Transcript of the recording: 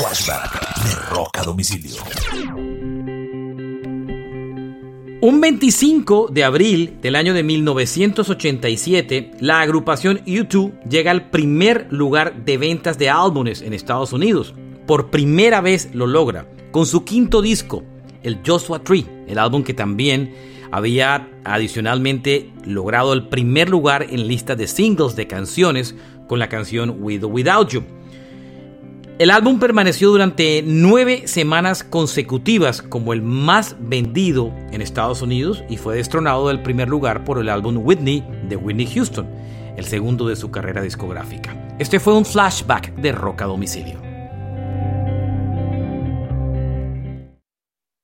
Flashback de. Un 25 de abril del año de 1987, la agrupación U2 llega al primer lugar de ventas de álbumes en Estados Unidos. Por primera vez lo logra con su quinto disco, el Joshua Tree, el álbum que también había adicionalmente logrado el primer lugar en lista de singles de canciones con la canción With or Without You. El álbum permaneció durante nueve semanas consecutivas como el más vendido en Estados Unidos y fue destronado del primer lugar por el álbum Whitney de Whitney Houston, el segundo de su carrera discográfica. Este fue un flashback de Rock a Domicilio.